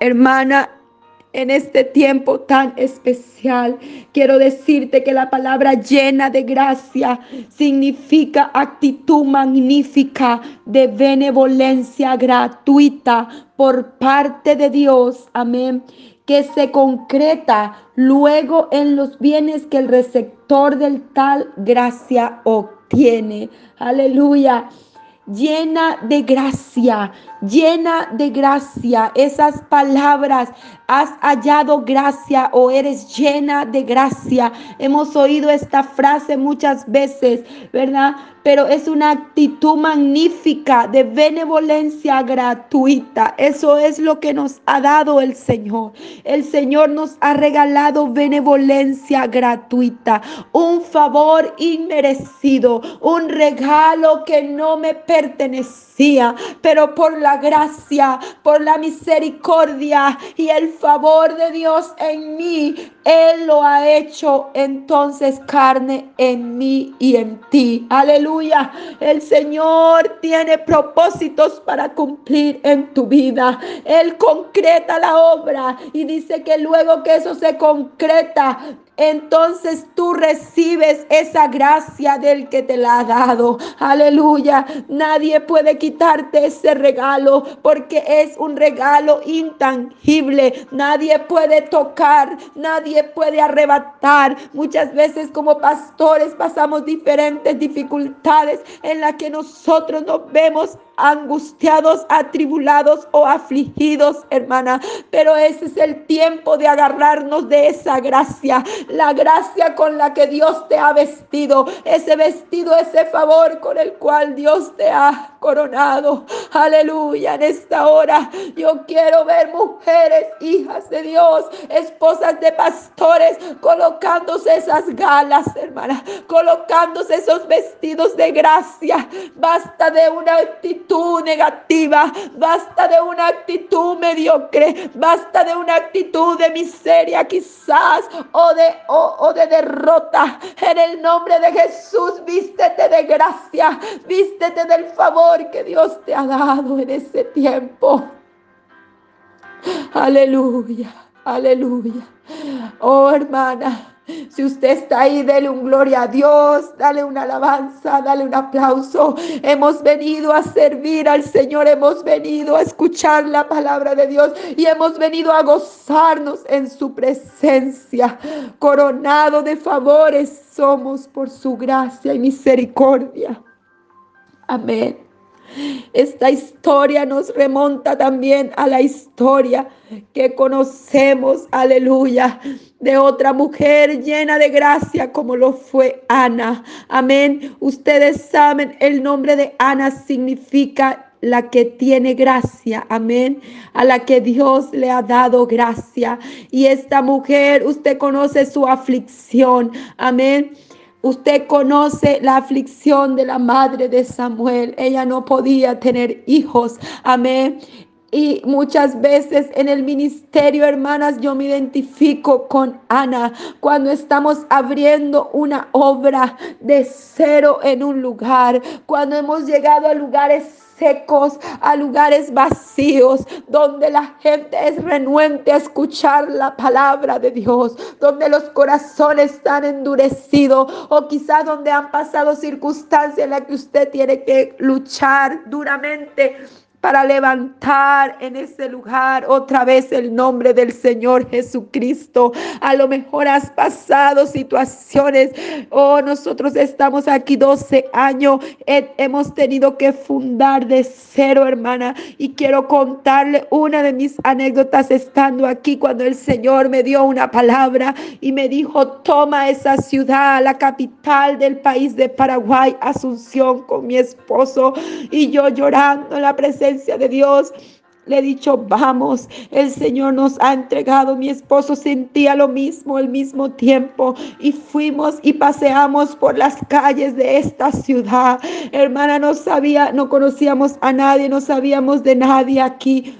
Hermana, en este tiempo tan especial. Quiero decirte que la palabra llena de gracia significa actitud magnífica de benevolencia gratuita por parte de Dios. Amén que se concreta luego en los bienes que el receptor del tal gracia obtiene. Aleluya llena de gracia, llena de gracia. Esas palabras, has hallado gracia o eres llena de gracia. Hemos oído esta frase muchas veces, ¿verdad? Pero es una actitud magnífica de benevolencia gratuita. Eso es lo que nos ha dado el Señor. El Señor nos ha regalado benevolencia gratuita, un favor inmerecido, un regalo que no me pertenece pero por la gracia, por la misericordia y el favor de Dios en mí, Él lo ha hecho entonces carne en mí y en ti. Aleluya. El Señor tiene propósitos para cumplir en tu vida. Él concreta la obra y dice que luego que eso se concreta, entonces tú recibes esa gracia del que te la ha dado. Aleluya. Nadie puede quitarte ese regalo porque es un regalo intangible. Nadie puede tocar, nadie puede arrebatar. Muchas veces como pastores pasamos diferentes dificultades en las que nosotros nos vemos angustiados, atribulados o afligidos, hermana. Pero ese es el tiempo de agarrarnos de esa gracia, la gracia con la que Dios te ha vestido, ese vestido, ese favor con el cual Dios te ha coronado. Aleluya, en esta hora yo quiero ver mujeres, hijas de Dios, esposas de pastores, colocándose esas galas, hermana, colocándose esos vestidos de gracia. Basta de una actitud negativa, basta de una actitud mediocre, basta de una actitud de miseria quizás o de, o, de derrota. En el nombre de Jesús, vístete de gracia, vístete del favor que Dios te ha dado en ese tiempo. Aleluya, aleluya. Oh hermana. Si usted está ahí, dele un gloria a Dios, dale una alabanza, dale un aplauso. Hemos venido a servir al Señor, hemos venido a escuchar la palabra de Dios y hemos venido a gozarnos en su presencia. Coronado de favores somos por su gracia y misericordia. Amén. Esta historia nos remonta también a la historia que conocemos, aleluya, de otra mujer llena de gracia como lo fue Ana. Amén. Ustedes saben, el nombre de Ana significa la que tiene gracia, amén, a la que Dios le ha dado gracia. Y esta mujer, usted conoce su aflicción, amén. Usted conoce la aflicción de la madre de Samuel. Ella no podía tener hijos. Amén. Y muchas veces en el ministerio, hermanas, yo me identifico con Ana cuando estamos abriendo una obra de cero en un lugar, cuando hemos llegado a lugares secos, a lugares vacíos, donde la gente es renuente a escuchar la palabra de Dios, donde los corazones están endurecidos o quizás donde han pasado circunstancias en las que usted tiene que luchar duramente para levantar en ese lugar otra vez el nombre del Señor Jesucristo. A lo mejor has pasado situaciones, oh, nosotros estamos aquí 12 años, hemos tenido que fundar de cero, hermana, y quiero contarle una de mis anécdotas estando aquí cuando el Señor me dio una palabra y me dijo, toma esa ciudad, la capital del país de Paraguay, Asunción, con mi esposo, y yo llorando en la presencia de Dios. Le he dicho, vamos, el Señor nos ha entregado, mi esposo sentía lo mismo al mismo tiempo y fuimos y paseamos por las calles de esta ciudad. Hermana, no sabía, no conocíamos a nadie, no sabíamos de nadie aquí.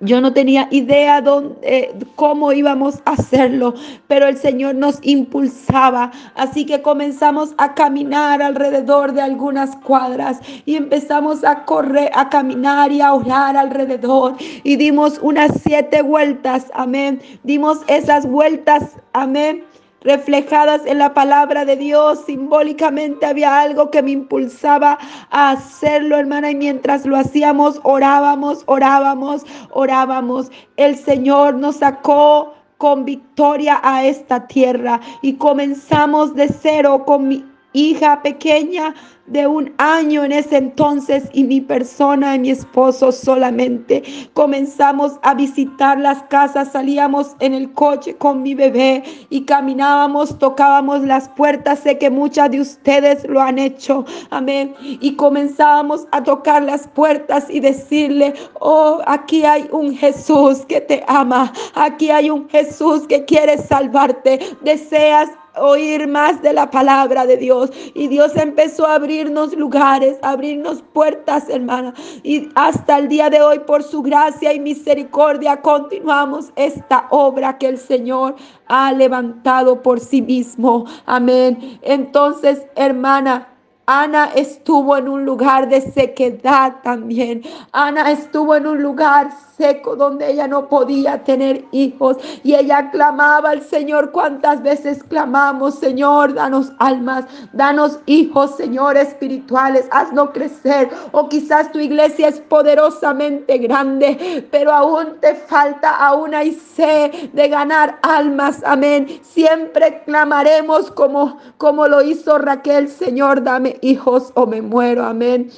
Yo no tenía idea dónde, eh, cómo íbamos a hacerlo, pero el Señor nos impulsaba. Así que comenzamos a caminar alrededor de algunas cuadras y empezamos a correr, a caminar y a orar alrededor. Y dimos unas siete vueltas, amén. Dimos esas vueltas, amén reflejadas en la palabra de Dios. Simbólicamente había algo que me impulsaba a hacerlo, hermana, y mientras lo hacíamos, orábamos, orábamos, orábamos. El Señor nos sacó con victoria a esta tierra y comenzamos de cero con mi hija pequeña de un año en ese entonces y mi persona y mi esposo solamente. Comenzamos a visitar las casas, salíamos en el coche con mi bebé y caminábamos, tocábamos las puertas. Sé que muchas de ustedes lo han hecho. Amén. Y comenzábamos a tocar las puertas y decirle, oh, aquí hay un Jesús que te ama. Aquí hay un Jesús que quiere salvarte. Deseas oír más de la palabra de Dios. Y Dios empezó a abrirnos lugares, abrirnos puertas, hermana. Y hasta el día de hoy, por su gracia y misericordia, continuamos esta obra que el Señor ha levantado por sí mismo. Amén. Entonces, hermana, Ana estuvo en un lugar de sequedad también. Ana estuvo en un lugar seco donde ella no podía tener hijos y ella clamaba al Señor. ¿Cuántas veces clamamos, Señor, danos almas, danos hijos, Señor, espirituales, haznos crecer? O quizás tu iglesia es poderosamente grande, pero aún te falta, aún hay sed de ganar almas. Amén. Siempre clamaremos como, como lo hizo Raquel, Señor, dame hijos o me muero. Amén.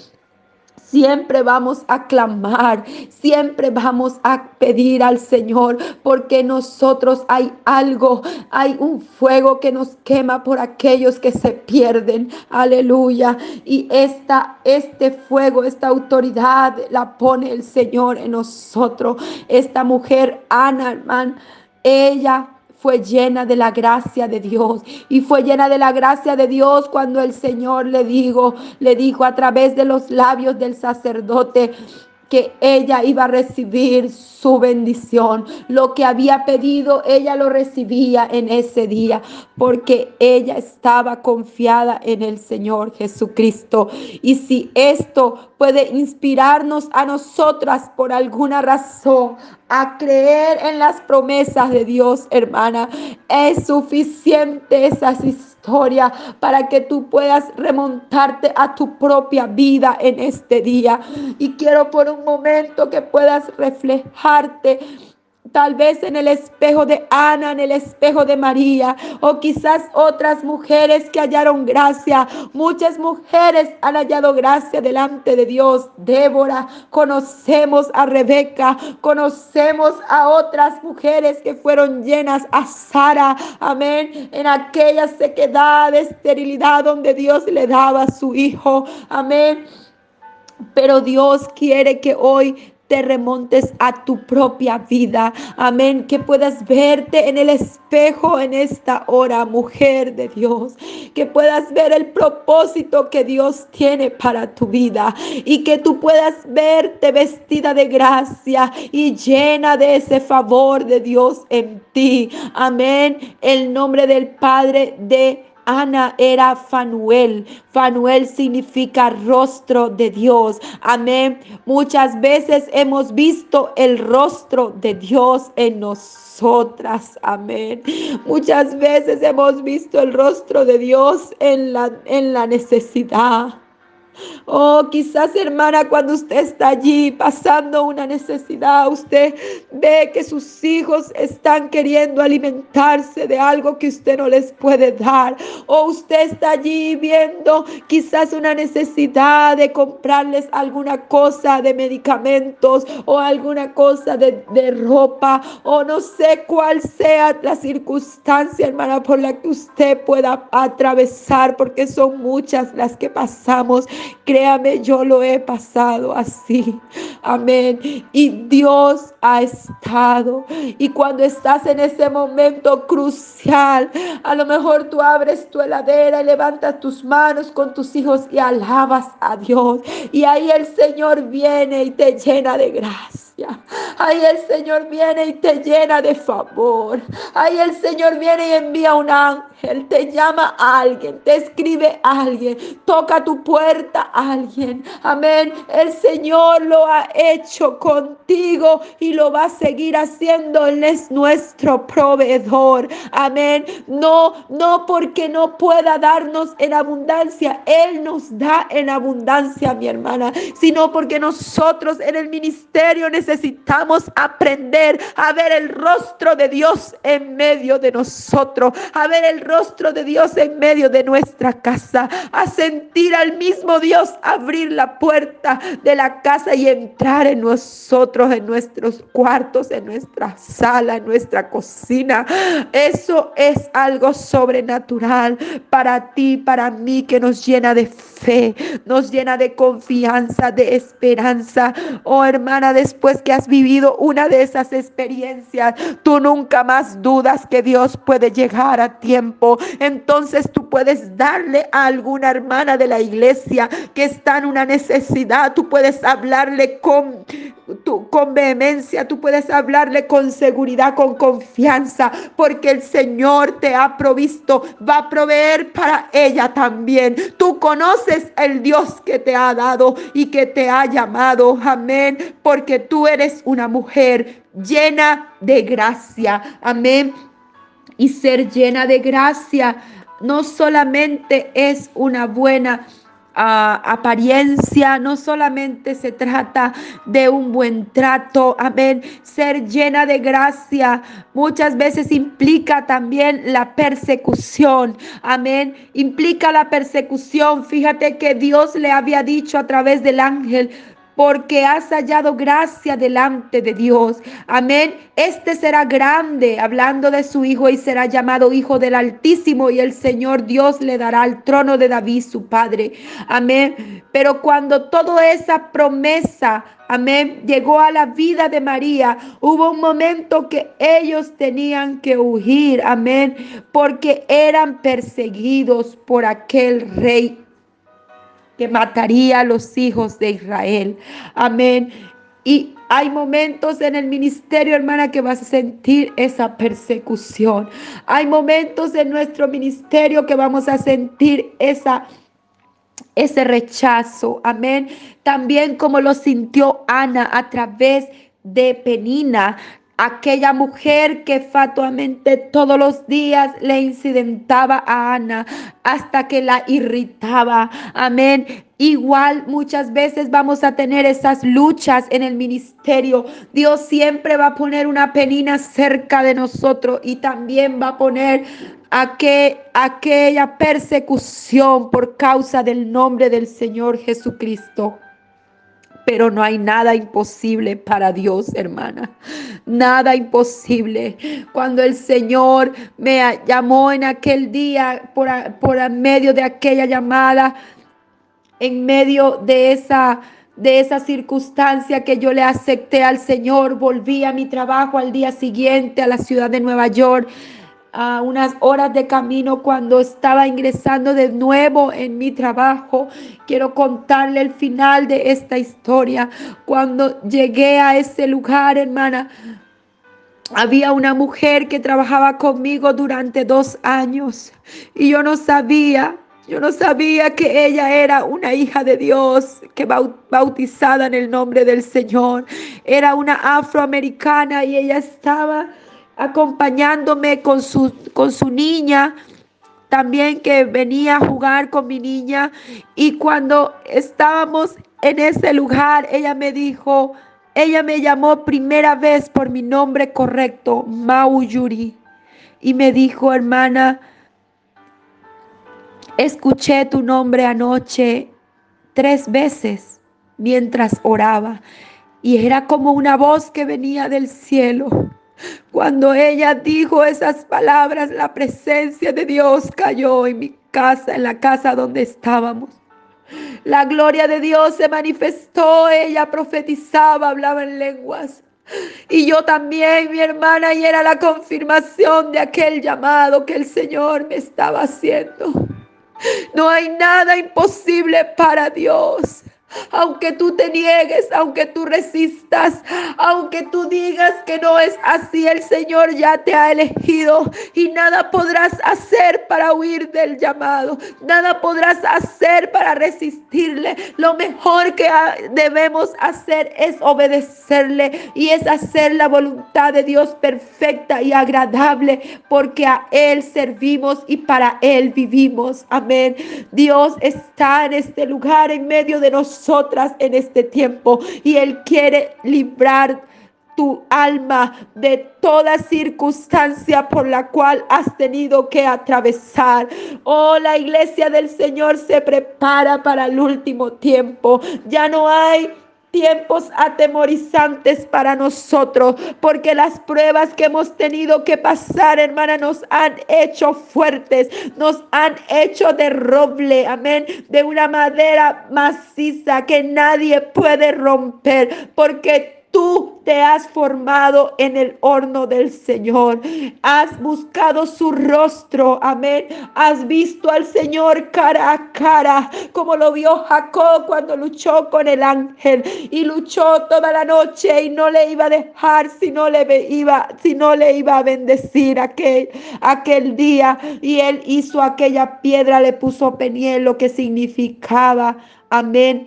Siempre vamos a clamar, siempre vamos a pedir al Señor, porque nosotros hay algo, hay un fuego que nos quema por aquellos que se pierden. Aleluya. Y esta, este fuego, esta autoridad la pone el Señor en nosotros. Esta mujer, Ana, hermano, ella fue llena de la gracia de Dios. Y fue llena de la gracia de Dios cuando el Señor le dijo, le dijo a través de los labios del sacerdote que ella iba a recibir su bendición. Lo que había pedido, ella lo recibía en ese día, porque ella estaba confiada en el Señor Jesucristo. Y si esto puede inspirarnos a nosotras por alguna razón a creer en las promesas de Dios, hermana, es suficiente esas para que tú puedas remontarte a tu propia vida en este día. Y quiero por un momento que puedas reflejarte tal vez en el espejo de Ana, en el espejo de María, o quizás otras mujeres que hallaron gracia. Muchas mujeres han hallado gracia delante de Dios. Débora, conocemos a Rebeca, conocemos a otras mujeres que fueron llenas, a Sara, amén, en aquella sequedad, esterilidad donde Dios le daba a su hijo, amén. Pero Dios quiere que hoy te remontes a tu propia vida. Amén. Que puedas verte en el espejo en esta hora, mujer de Dios. Que puedas ver el propósito que Dios tiene para tu vida. Y que tú puedas verte vestida de gracia y llena de ese favor de Dios en ti. Amén. El nombre del Padre de Ana era Fanuel. Fanuel significa rostro de Dios. Amén. Muchas veces hemos visto el rostro de Dios en nosotras. Amén. Muchas veces hemos visto el rostro de Dios en la, en la necesidad. Oh, quizás hermana, cuando usted está allí pasando una necesidad, usted ve que sus hijos están queriendo alimentarse de algo que usted no les puede dar. O usted está allí viendo quizás una necesidad de comprarles alguna cosa de medicamentos o alguna cosa de, de ropa o no sé cuál sea la circunstancia, hermana, por la que usted pueda atravesar, porque son muchas las que pasamos. Créame, yo lo he pasado así. Amén. Y Dios ha estado. Y cuando estás en ese momento crucial, a lo mejor tú abres tu heladera y levantas tus manos con tus hijos y alabas a Dios. Y ahí el Señor viene y te llena de gracia. Ahí el Señor viene y te llena de favor. Ahí el Señor viene y envía un ángel, te llama a alguien, te escribe a alguien, toca tu puerta a alguien. Amén. El Señor lo ha hecho contigo y lo va a seguir haciendo. Él es nuestro proveedor. Amén. No, no porque no pueda darnos en abundancia. Él nos da en abundancia, mi hermana, sino porque nosotros en el ministerio necesitamos aprender a ver el rostro de Dios en medio de nosotros, a ver el rostro de Dios en medio de nuestra casa, a sentir al mismo Dios abrir la puerta de la casa y entrar en nosotros, en nuestros cuartos, en nuestra sala, en nuestra cocina. Eso es algo sobrenatural para ti, para mí, que nos llena de fe, nos llena de confianza, de esperanza. Oh hermana, después que has vivido una de esas experiencias, tú nunca más dudas que Dios puede llegar a tiempo. Entonces tú puedes darle a alguna hermana de la iglesia que está en una necesidad, tú puedes hablarle con, con vehemencia, tú puedes hablarle con seguridad, con confianza, porque el Señor te ha provisto, va a proveer para ella también. Tú conoces el Dios que te ha dado y que te ha llamado. Amén. Porque tú eres una mujer llena de gracia. Amén. Y ser llena de gracia no solamente es una buena apariencia, no solamente se trata de un buen trato, amén. Ser llena de gracia muchas veces implica también la persecución, amén. Implica la persecución. Fíjate que Dios le había dicho a través del ángel, porque has hallado gracia delante de Dios. Amén. Este será grande, hablando de su Hijo, y será llamado Hijo del Altísimo, y el Señor Dios le dará el trono de David, su Padre. Amén. Pero cuando toda esa promesa, amén, llegó a la vida de María, hubo un momento que ellos tenían que huir, amén, porque eran perseguidos por aquel rey que mataría a los hijos de Israel. Amén. Y hay momentos en el ministerio, hermana, que vas a sentir esa persecución. Hay momentos en nuestro ministerio que vamos a sentir esa ese rechazo. Amén. También como lo sintió Ana a través de Penina, aquella mujer que fatuamente todos los días le incidentaba a Ana hasta que la irritaba. Amén. Igual muchas veces vamos a tener esas luchas en el ministerio. Dios siempre va a poner una penina cerca de nosotros y también va a poner aquella persecución por causa del nombre del Señor Jesucristo pero no hay nada imposible para Dios, hermana. Nada imposible. Cuando el Señor me llamó en aquel día, por, por medio de aquella llamada, en medio de esa de esa circunstancia que yo le acepté al Señor, volví a mi trabajo al día siguiente a la ciudad de Nueva York a unas horas de camino cuando estaba ingresando de nuevo en mi trabajo. Quiero contarle el final de esta historia. Cuando llegué a ese lugar, hermana, había una mujer que trabajaba conmigo durante dos años y yo no sabía yo no sabía que ella era una hija de Dios, que bautizada en el nombre del Señor. Era una afroamericana y ella estaba acompañándome con su, con su niña, también que venía a jugar con mi niña. Y cuando estábamos en ese lugar, ella me dijo, ella me llamó primera vez por mi nombre correcto, Mau Yuri. Y me dijo, hermana, escuché tu nombre anoche tres veces mientras oraba. Y era como una voz que venía del cielo. Cuando ella dijo esas palabras, la presencia de Dios cayó en mi casa, en la casa donde estábamos. La gloria de Dios se manifestó, ella profetizaba, hablaba en lenguas. Y yo también, mi hermana, y era la confirmación de aquel llamado que el Señor me estaba haciendo. No hay nada imposible para Dios. Aunque tú te niegues, aunque tú resistas, aunque tú digas que no es así, el Señor ya te ha elegido y nada podrás hacer para huir del llamado, nada podrás hacer para resistirle. Lo mejor que debemos hacer es obedecerle y es hacer la voluntad de Dios perfecta y agradable, porque a Él servimos y para Él vivimos. Amén. Dios está en este lugar, en medio de en este tiempo, y Él quiere librar tu alma de toda circunstancia por la cual has tenido que atravesar. Oh, la iglesia del Señor se prepara para el último tiempo. Ya no hay tiempos atemorizantes para nosotros, porque las pruebas que hemos tenido que pasar, hermana, nos han hecho fuertes, nos han hecho de roble, amén, de una madera maciza que nadie puede romper, porque Tú te has formado en el horno del Señor. Has buscado su rostro. Amén. Has visto al Señor cara a cara, como lo vio Jacob cuando luchó con el ángel y luchó toda la noche y no le iba a dejar si no le iba, si no le iba a bendecir aquel, aquel día. Y él hizo aquella piedra, le puso peniel, lo que significaba. Amén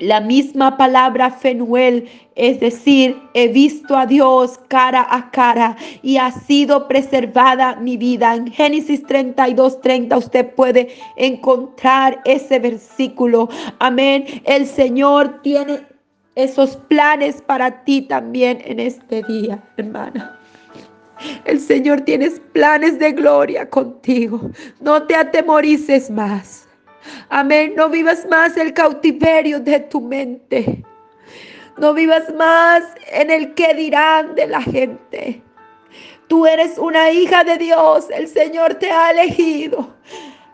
la misma palabra Fenuel, es decir, he visto a Dios cara a cara y ha sido preservada mi vida. En Génesis 32, 30 usted puede encontrar ese versículo. Amén. El Señor tiene esos planes para ti también en este día, hermana. El Señor tiene planes de gloria contigo. No te atemorices más. Amén. No vivas más el cautiverio de tu mente. No vivas más en el que dirán de la gente. Tú eres una hija de Dios. El Señor te ha elegido.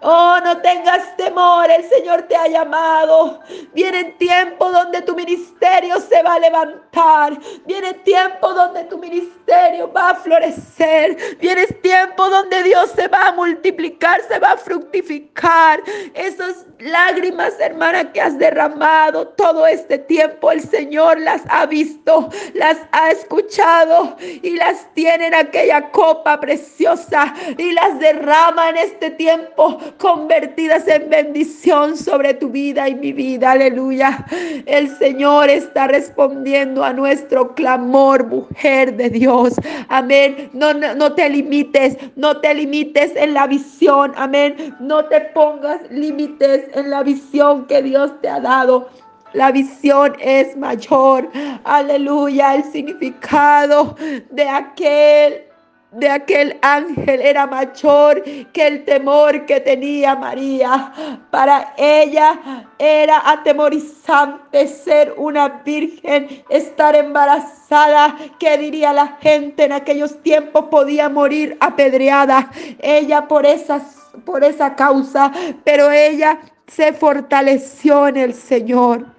Oh, no tengas temor, el Señor te ha llamado. Viene tiempo donde tu ministerio se va a levantar. Viene tiempo donde tu ministerio va a florecer. Viene tiempo donde Dios se va a multiplicar, se va a fructificar. Esas lágrimas, hermana, que has derramado todo este tiempo, el Señor las ha visto, las ha escuchado y las tiene en aquella copa preciosa y las derrama en este tiempo convertidas en bendición sobre tu vida y mi vida. Aleluya. El Señor está respondiendo a nuestro clamor, mujer de Dios. Amén. No, no, te limites, no te limites en la visión. Amén. No te pongas límites en la visión que Dios te ha dado. La visión es mayor. Aleluya. El significado de aquel de aquel ángel era mayor que el temor que tenía María. Para ella era atemorizante ser una virgen, estar embarazada. ¿Qué diría la gente en aquellos tiempos? Podía morir apedreada. Ella por por esa causa, pero ella se fortaleció en el Señor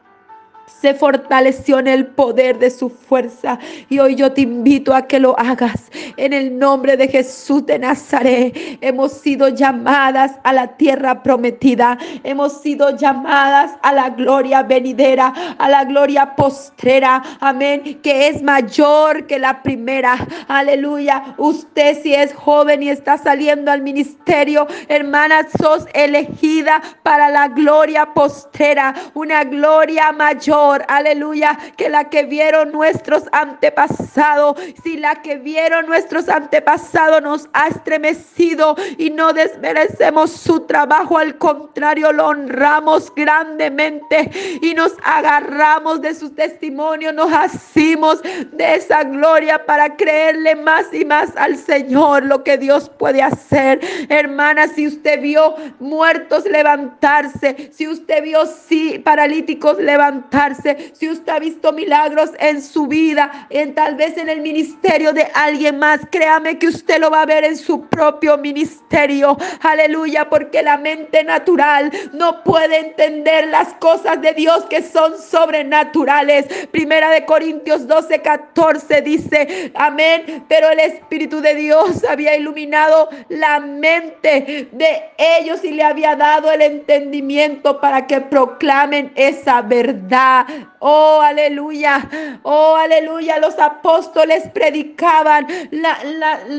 se fortaleció en el poder de su fuerza. Y hoy yo te invito a que lo hagas en el nombre de Jesús de Nazaret. Hemos sido llamadas a la tierra prometida. Hemos sido llamadas a la gloria venidera, a la gloria postrera. Amén. Que es mayor que la primera. Aleluya. Usted si es joven y está saliendo al ministerio, hermana, sos elegida para la gloria postrera. Una gloria mayor aleluya, que la que vieron nuestros antepasados, si la que vieron nuestros antepasados nos ha estremecido y no desmerecemos su trabajo, al contrario, lo honramos grandemente y nos agarramos de su testimonio, nos hacemos de esa gloria para creerle más y más al Señor lo que Dios puede hacer. Hermana, si usted vio muertos levantarse, si usted vio sí, paralíticos levantarse, Si usted ha visto milagros en su vida, en tal vez en el ministerio de alguien más, créame que usted lo va a ver en su propio ministerio. Aleluya, porque la mente natural no puede entender las cosas de Dios que son sobrenaturales. Primera de Corintios 12, 14 dice, amén, pero el Espíritu de Dios había iluminado la mente de ellos y le había dado el entendimiento para que proclamen esa verdad. Oh, aleluya. Oh, aleluya. Los apóstoles predicaban.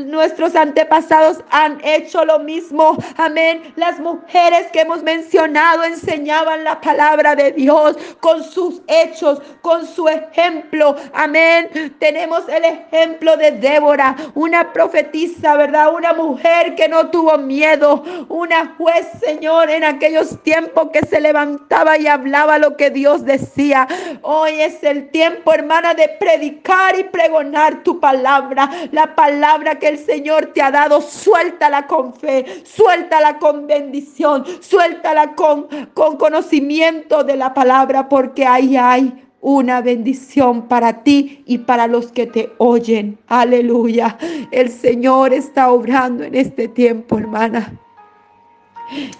nuestros antepasados han hecho lo mismo. Amén. Las mujeres que hemos mencionado enseñaban la palabra de Dios con sus hechos, con su ejemplo. Amén. Tenemos el ejemplo de Débora, una profetisa, ¿verdad? Una mujer que no tuvo miedo. Una juez, Señor, en aquellos tiempos que se levantaba y hablaba lo que Dios decía. Hoy es el tiempo, hermana, de predicar y pregonar tu palabra. La palabra que el Señor te ha dado, suéltala con fe, suéltala con bendición, suéltala con, con conocimiento de la palabra, porque ahí hay una bendición para ti y para los que te oyen. Aleluya. El Señor está obrando en este tiempo, hermana.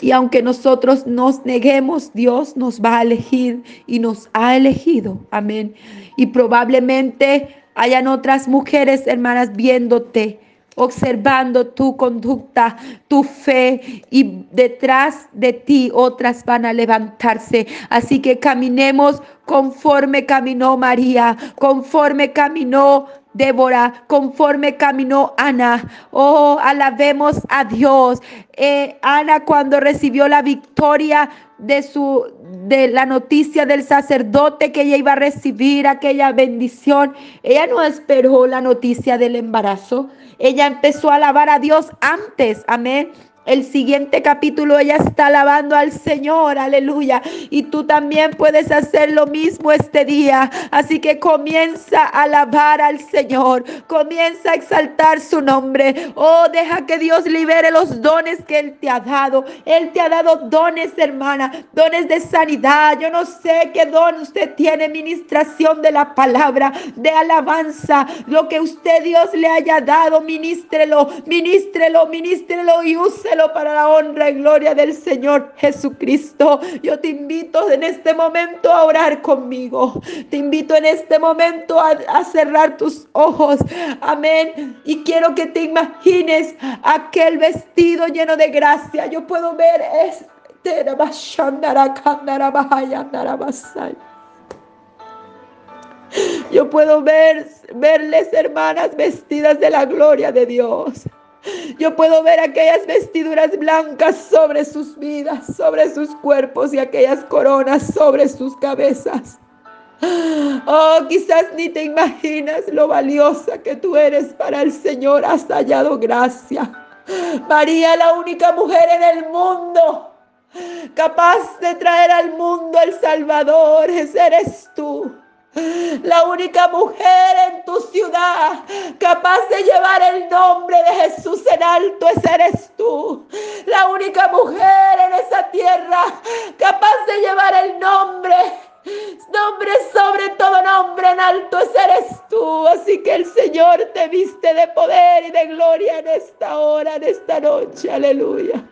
Y aunque nosotros nos neguemos, Dios nos va a elegir y nos ha elegido. Amén. Y probablemente hayan otras mujeres, hermanas, viéndote observando tu conducta, tu fe y detrás de ti otras van a levantarse. Así que caminemos conforme caminó María, conforme caminó Débora, conforme caminó Ana. Oh, alabemos a Dios. Eh, Ana cuando recibió la victoria de su de la noticia del sacerdote que ella iba a recibir aquella bendición, ella no esperó la noticia del embarazo. Ella empezó a alabar a Dios antes. Amén el siguiente capítulo ella está alabando al Señor, aleluya. Y tú también puedes hacer lo mismo este día. Así que comienza a alabar al Señor, comienza a exaltar su nombre. Oh, deja que Dios libere los dones que Él te ha dado. Él te ha dado dones, hermana, dones de sanidad. Yo no sé qué don usted tiene, ministración de la palabra, de alabanza. Lo que usted Dios le haya dado, ministrelo, ministrelo, ministrelo y úselo para la honra y gloria del Señor Jesucristo. Yo te invito en este momento a orar conmigo. Te invito en este momento a, a cerrar tus ojos. Amén. Y quiero que te imagines aquel vestido lleno de gracia. Yo puedo ver este. Yo puedo ver, verles hermanas vestidas de la gloria de Dios. Yo puedo ver aquellas vestiduras blancas sobre sus vidas, sobre sus cuerpos y aquellas coronas sobre sus cabezas. Oh, quizás ni te imaginas lo valiosa que tú eres para el Señor. Has hallado gracia. María, la única mujer en el mundo capaz de traer al mundo el Salvador, ese eres tú. La única mujer en tu ciudad capaz de llevar el nombre de Jesús en alto, esa eres tú. La única mujer en esa tierra capaz de llevar el nombre nombre sobre todo nombre en alto, eres tú. Así que el Señor te viste de poder y de gloria en esta hora, en esta noche. Aleluya.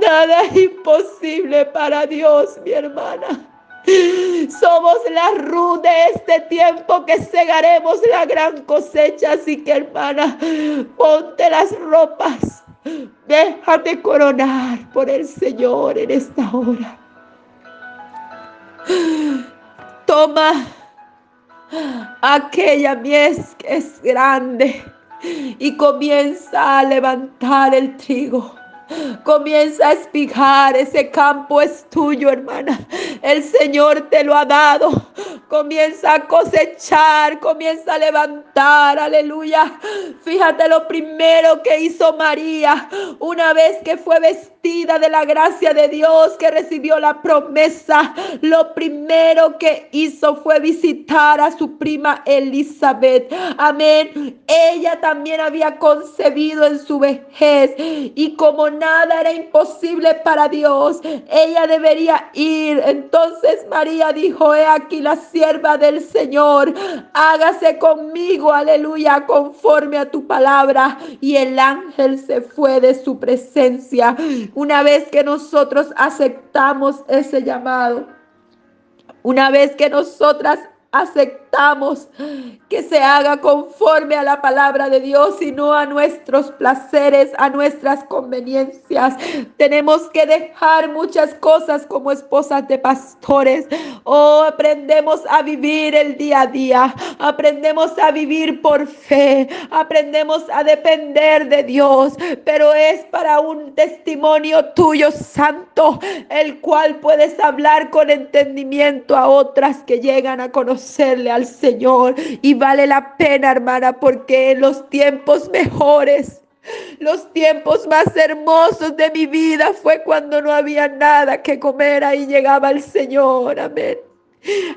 Nada es imposible para Dios, mi hermana. Somos la Ruth de este tiempo que segaremos la gran cosecha. Así que hermana, ponte las ropas. Déjate coronar por el Señor en esta hora. Toma aquella mies que es grande y comienza a levantar el trigo Comienza a espigar, ese campo es tuyo, hermana. El Señor te lo ha dado. Comienza a cosechar, comienza a levantar, aleluya. Fíjate lo primero que hizo María una vez que fue vestida de la gracia de Dios, que recibió la promesa, lo primero que hizo fue visitar a su prima Elizabeth. Amén. Ella también había concebido en su vejez y como nada era imposible para Dios, ella debería ir. Entonces María dijo, he aquí la sierva del Señor, hágase conmigo, aleluya, conforme a tu palabra. Y el ángel se fue de su presencia. Una vez que nosotros aceptamos ese llamado, una vez que nosotras aceptamos que se haga conforme a la palabra de Dios y no a nuestros placeres, a nuestras conveniencias. Tenemos que dejar muchas cosas como esposas de pastores. Oh, aprendemos a vivir el día a día. Aprendemos a vivir por fe. Aprendemos a depender de Dios. Pero es para un testimonio tuyo, santo, el cual puedes hablar con entendimiento a otras que llegan a conocerle al Señor y vale la pena, hermana, porque en los tiempos mejores, los tiempos más hermosos de mi vida fue cuando no había nada que comer. Ahí llegaba el Señor. Amén.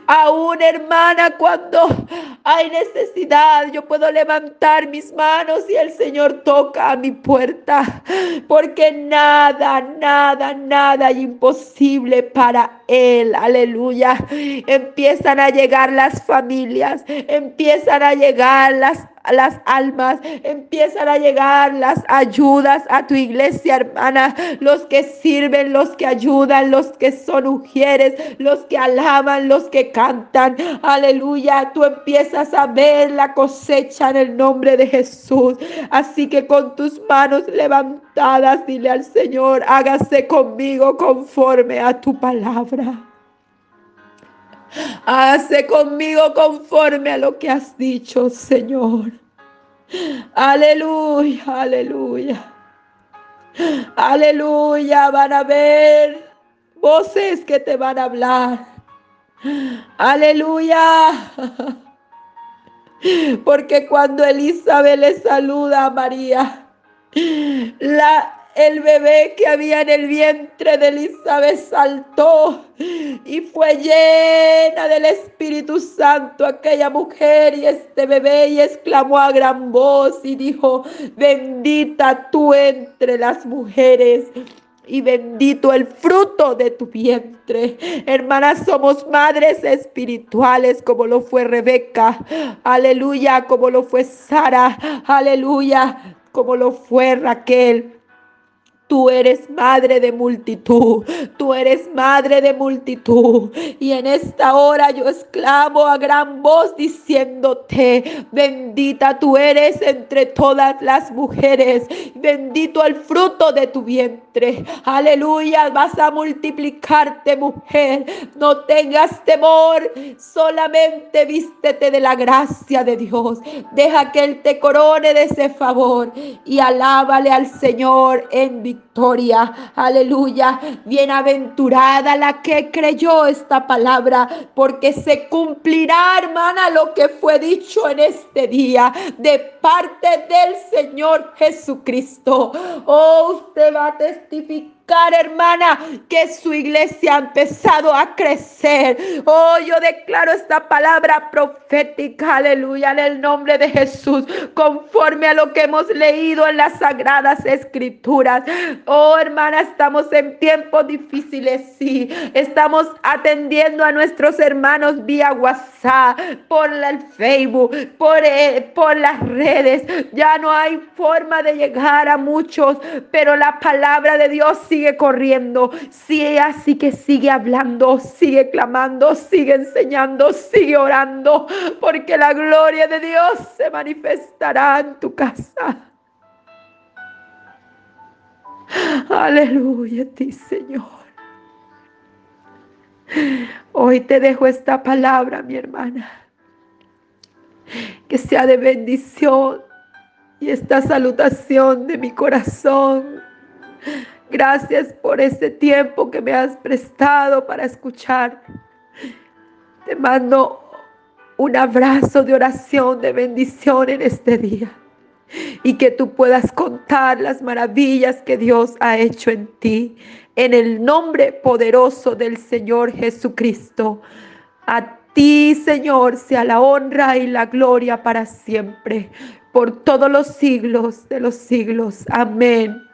Aún hermana, cuando hay necesidad, yo puedo levantar mis manos y el Señor toca a mi puerta. Porque nada, nada, nada hay imposible para Él. Aleluya. Empiezan a llegar las familias, empiezan a llegar las las almas, empiezan a llegar las ayudas a tu iglesia, hermana, los que sirven, los que ayudan, los que son mujeres, los que alaban, los que cantan. Aleluya, tú empiezas a ver la cosecha en el nombre de Jesús. Así que con tus manos levantadas, dile al Señor, hágase conmigo conforme a tu palabra. Hace conmigo conforme a lo que has dicho, Señor. Aleluya, aleluya. Aleluya, van a ver voces que te van a hablar. Aleluya. Porque cuando Elizabeth le saluda a María, la el bebé que había en el vientre de Elizabeth saltó y fue llena del Espíritu Santo aquella mujer y este bebé y exclamó a gran voz y dijo, bendita tú entre las mujeres y bendito el fruto de tu vientre. Hermanas, somos madres espirituales como lo fue Rebeca. Aleluya, como lo fue Sara. Aleluya, como lo fue Raquel. Tú eres madre de multitud, tú eres madre de multitud. Y en esta hora yo exclamo a gran voz diciéndote, bendita tú eres entre todas las mujeres, bendito el fruto de tu vientre. Aleluya, vas a multiplicarte mujer. No tengas temor, solamente vístete de la gracia de Dios. Deja que Él te corone de ese favor y alábale al Señor en victoria victoria. Aleluya. Bienaventurada la que creyó esta palabra, porque se cumplirá, hermana, lo que fue dicho en este día de parte del Señor Jesucristo. Oh, usted va a testificar hermana, que su iglesia ha empezado a crecer. Oh, yo declaro esta palabra profética, aleluya, en el nombre de Jesús, conforme a lo que hemos leído en las sagradas escrituras. Oh, hermana, estamos en tiempos difíciles, sí. Estamos atendiendo a nuestros hermanos vía WhatsApp, por el Facebook, por, eh, por las redes. Ya no hay forma de llegar a muchos, pero la palabra de Dios sí sigue corriendo, sigue así que sigue hablando, sigue clamando, sigue enseñando, sigue orando, porque la gloria de Dios se manifestará en tu casa. Aleluya ti, Señor. Hoy te dejo esta palabra, mi hermana, que sea de bendición y esta salutación de mi corazón Gracias por este tiempo que me has prestado para escuchar. Te mando un abrazo de oración, de bendición en este día. y que tú puedas contar las maravillas que Dios ha hecho en ti. En el nombre poderoso del Señor Jesucristo. A ti, Señor, sea la honra y la gloria para siempre, por todos los siglos de los siglos. Amén